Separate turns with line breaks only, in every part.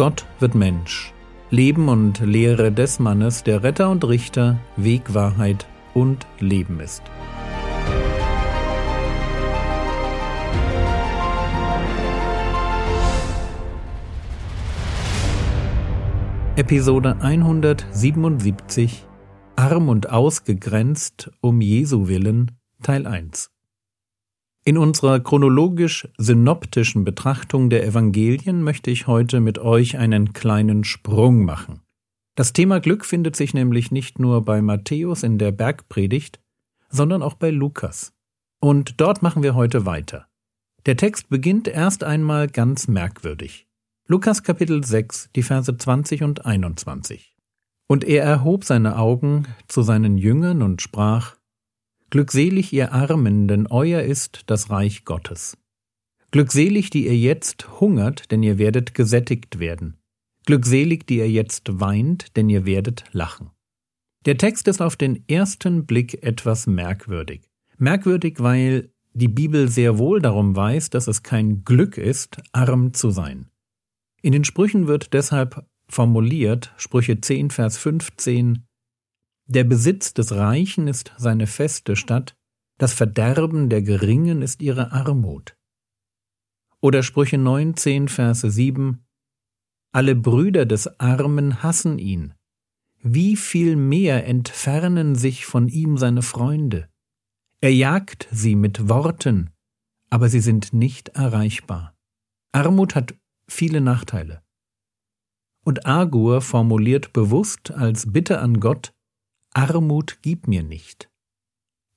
Gott wird Mensch. Leben und Lehre des Mannes, der Retter und Richter, Weg, Wahrheit und Leben ist. Episode 177 Arm und ausgegrenzt um Jesu willen Teil 1 in unserer chronologisch-synoptischen Betrachtung der Evangelien möchte ich heute mit euch einen kleinen Sprung machen. Das Thema Glück findet sich nämlich nicht nur bei Matthäus in der Bergpredigt, sondern auch bei Lukas. Und dort machen wir heute weiter. Der Text beginnt erst einmal ganz merkwürdig. Lukas Kapitel 6, die Verse 20 und 21. Und er erhob seine Augen zu seinen Jüngern und sprach, Glückselig ihr Armen, denn euer ist das Reich Gottes. Glückselig, die ihr jetzt hungert, denn ihr werdet gesättigt werden. Glückselig, die ihr jetzt weint, denn ihr werdet lachen. Der Text ist auf den ersten Blick etwas merkwürdig. Merkwürdig, weil die Bibel sehr wohl darum weiß, dass es kein Glück ist, arm zu sein. In den Sprüchen wird deshalb formuliert, Sprüche 10, Vers 15, der Besitz des Reichen ist seine feste Stadt, das Verderben der Geringen ist ihre Armut. Oder Sprüche 19, Verse 7 Alle Brüder des Armen hassen ihn. Wie viel mehr entfernen sich von ihm seine Freunde? Er jagt sie mit Worten, aber sie sind nicht erreichbar. Armut hat viele Nachteile. Und Agur formuliert bewusst als Bitte an Gott, Armut gib mir nicht.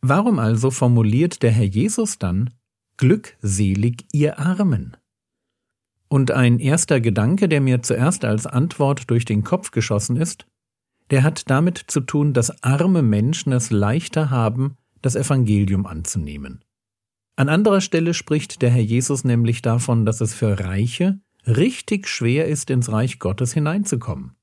Warum also formuliert der Herr Jesus dann Glückselig ihr Armen? Und ein erster Gedanke, der mir zuerst als Antwort durch den Kopf geschossen ist, der hat damit zu tun, dass arme Menschen es leichter haben, das Evangelium anzunehmen. An anderer Stelle spricht der Herr Jesus nämlich davon, dass es für Reiche richtig schwer ist, ins Reich Gottes hineinzukommen.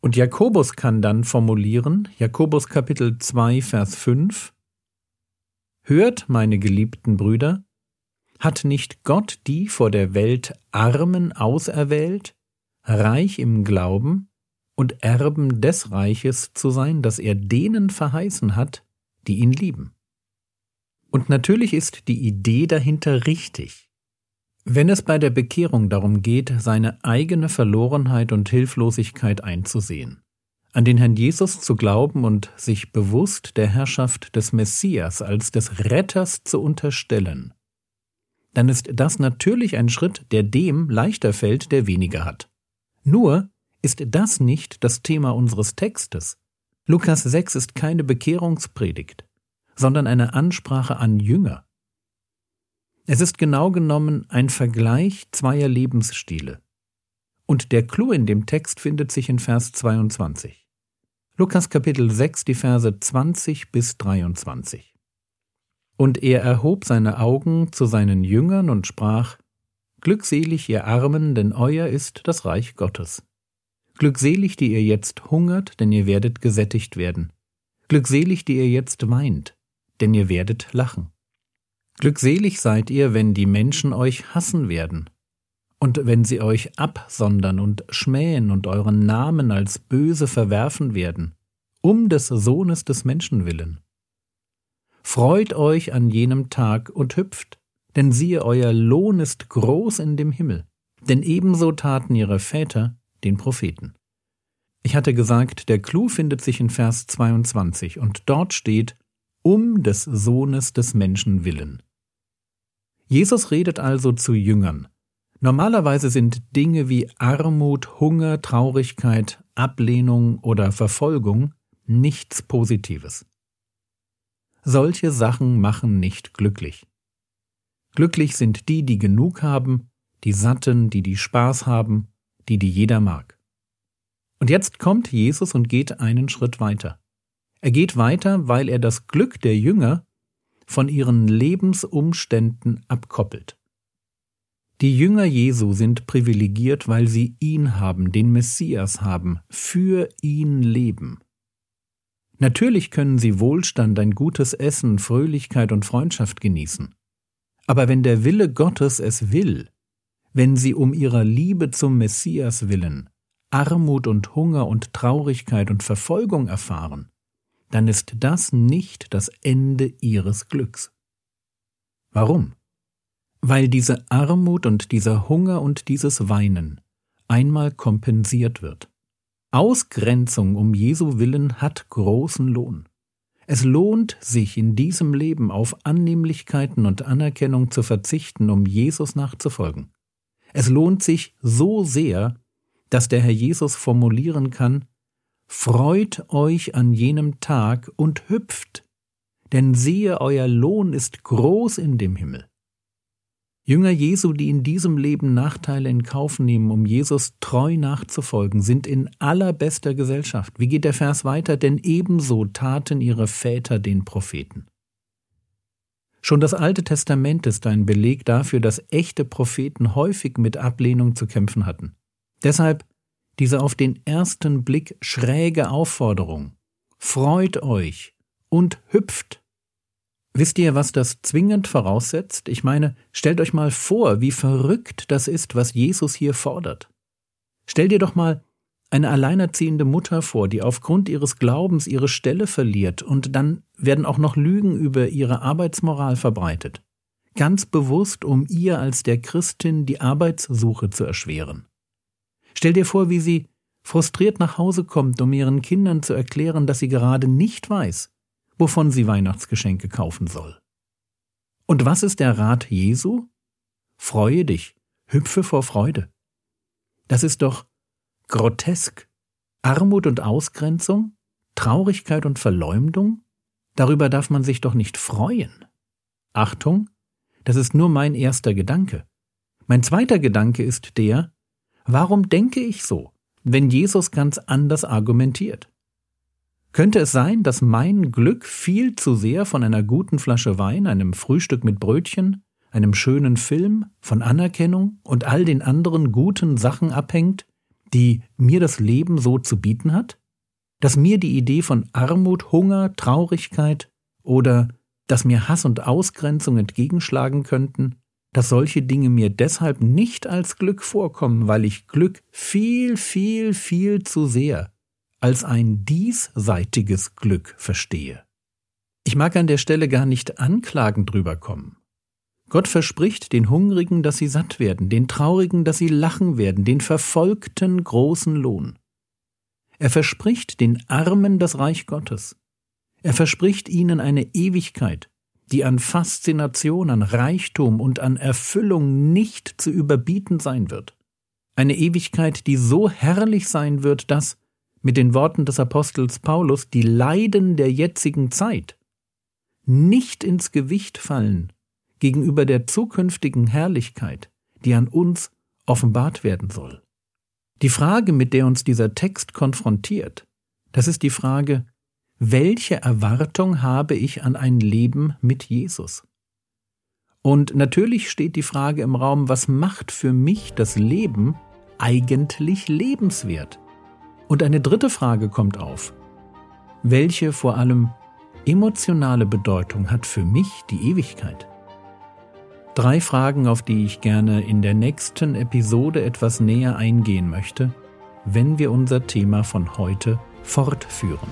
Und Jakobus kann dann formulieren, Jakobus Kapitel 2, Vers 5, Hört, meine geliebten Brüder, hat nicht Gott die vor der Welt Armen auserwählt, reich im Glauben und Erben des Reiches zu sein, das er denen verheißen hat, die ihn lieben? Und natürlich ist die Idee dahinter richtig. Wenn es bei der Bekehrung darum geht, seine eigene Verlorenheit und Hilflosigkeit einzusehen, an den Herrn Jesus zu glauben und sich bewusst der Herrschaft des Messias als des Retters zu unterstellen, dann ist das natürlich ein Schritt, der dem leichter fällt, der weniger hat. Nur ist das nicht das Thema unseres Textes. Lukas 6 ist keine Bekehrungspredigt, sondern eine Ansprache an Jünger. Es ist genau genommen ein Vergleich zweier Lebensstile. Und der Clou in dem Text findet sich in Vers 22. Lukas Kapitel 6, die Verse 20 bis 23. Und er erhob seine Augen zu seinen Jüngern und sprach, Glückselig ihr Armen, denn euer ist das Reich Gottes. Glückselig, die ihr jetzt hungert, denn ihr werdet gesättigt werden. Glückselig, die ihr jetzt weint, denn ihr werdet lachen. Glückselig seid ihr, wenn die Menschen euch hassen werden, und wenn sie euch absondern und schmähen und euren Namen als böse verwerfen werden, um des Sohnes des Menschen willen. Freut euch an jenem Tag und hüpft, denn siehe, euer Lohn ist groß in dem Himmel, denn ebenso taten ihre Väter den Propheten. Ich hatte gesagt, der Clou findet sich in Vers 22 und dort steht, um des Sohnes des Menschen willen. Jesus redet also zu Jüngern. Normalerweise sind Dinge wie Armut, Hunger, Traurigkeit, Ablehnung oder Verfolgung nichts Positives. Solche Sachen machen nicht glücklich. Glücklich sind die, die genug haben, die Satten, die die Spaß haben, die die jeder mag. Und jetzt kommt Jesus und geht einen Schritt weiter. Er geht weiter, weil er das Glück der Jünger von ihren Lebensumständen abkoppelt. Die Jünger Jesu sind privilegiert, weil sie ihn haben, den Messias haben, für ihn leben. Natürlich können sie Wohlstand, ein gutes Essen, Fröhlichkeit und Freundschaft genießen. Aber wenn der Wille Gottes es will, wenn sie um ihrer Liebe zum Messias willen Armut und Hunger und Traurigkeit und Verfolgung erfahren, dann ist das nicht das Ende ihres Glücks. Warum? Weil diese Armut und dieser Hunger und dieses Weinen einmal kompensiert wird. Ausgrenzung um Jesu willen hat großen Lohn. Es lohnt sich in diesem Leben auf Annehmlichkeiten und Anerkennung zu verzichten, um Jesus nachzufolgen. Es lohnt sich so sehr, dass der Herr Jesus formulieren kann, Freut euch an jenem Tag und hüpft, denn siehe, euer Lohn ist groß in dem Himmel. Jünger Jesu, die in diesem Leben Nachteile in Kauf nehmen, um Jesus treu nachzufolgen, sind in allerbester Gesellschaft. Wie geht der Vers weiter? Denn ebenso taten ihre Väter den Propheten. Schon das Alte Testament ist ein Beleg dafür, dass echte Propheten häufig mit Ablehnung zu kämpfen hatten. Deshalb diese auf den ersten Blick schräge Aufforderung. Freut euch und hüpft. Wisst ihr, was das zwingend voraussetzt? Ich meine, stellt euch mal vor, wie verrückt das ist, was Jesus hier fordert. Stell dir doch mal eine alleinerziehende Mutter vor, die aufgrund ihres Glaubens ihre Stelle verliert und dann werden auch noch Lügen über ihre Arbeitsmoral verbreitet. Ganz bewusst, um ihr als der Christin die Arbeitssuche zu erschweren. Stell dir vor, wie sie frustriert nach Hause kommt, um ihren Kindern zu erklären, dass sie gerade nicht weiß, wovon sie Weihnachtsgeschenke kaufen soll. Und was ist der Rat Jesu? Freue dich, hüpfe vor Freude. Das ist doch grotesk. Armut und Ausgrenzung, Traurigkeit und Verleumdung, darüber darf man sich doch nicht freuen. Achtung, das ist nur mein erster Gedanke. Mein zweiter Gedanke ist der, Warum denke ich so, wenn Jesus ganz anders argumentiert? Könnte es sein, dass mein Glück viel zu sehr von einer guten Flasche Wein, einem Frühstück mit Brötchen, einem schönen Film, von Anerkennung und all den anderen guten Sachen abhängt, die mir das Leben so zu bieten hat? Dass mir die Idee von Armut, Hunger, Traurigkeit oder dass mir Hass und Ausgrenzung entgegenschlagen könnten, dass solche Dinge mir deshalb nicht als Glück vorkommen, weil ich Glück viel, viel, viel zu sehr als ein diesseitiges Glück verstehe. Ich mag an der Stelle gar nicht anklagend drüber kommen. Gott verspricht den Hungrigen, dass sie satt werden, den Traurigen, dass sie lachen werden, den Verfolgten großen Lohn. Er verspricht den Armen das Reich Gottes. Er verspricht ihnen eine Ewigkeit, die an Faszination, an Reichtum und an Erfüllung nicht zu überbieten sein wird. Eine Ewigkeit, die so herrlich sein wird, dass, mit den Worten des Apostels Paulus, die Leiden der jetzigen Zeit nicht ins Gewicht fallen gegenüber der zukünftigen Herrlichkeit, die an uns offenbart werden soll. Die Frage, mit der uns dieser Text konfrontiert, das ist die Frage, welche Erwartung habe ich an ein Leben mit Jesus? Und natürlich steht die Frage im Raum, was macht für mich das Leben eigentlich lebenswert? Und eine dritte Frage kommt auf. Welche vor allem emotionale Bedeutung hat für mich die Ewigkeit? Drei Fragen, auf die ich gerne in der nächsten Episode etwas näher eingehen möchte, wenn wir unser Thema von heute fortführen.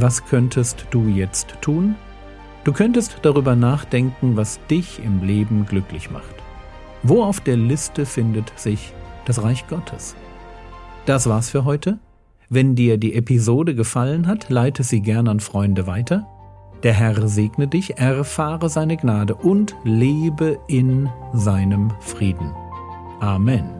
Was könntest du jetzt tun? Du könntest darüber nachdenken, was dich im Leben glücklich macht. Wo auf der Liste findet sich das Reich Gottes? Das war's für heute. Wenn dir die Episode gefallen hat, leite sie gern an Freunde weiter. Der Herr segne dich, erfahre seine Gnade und lebe in seinem Frieden. Amen.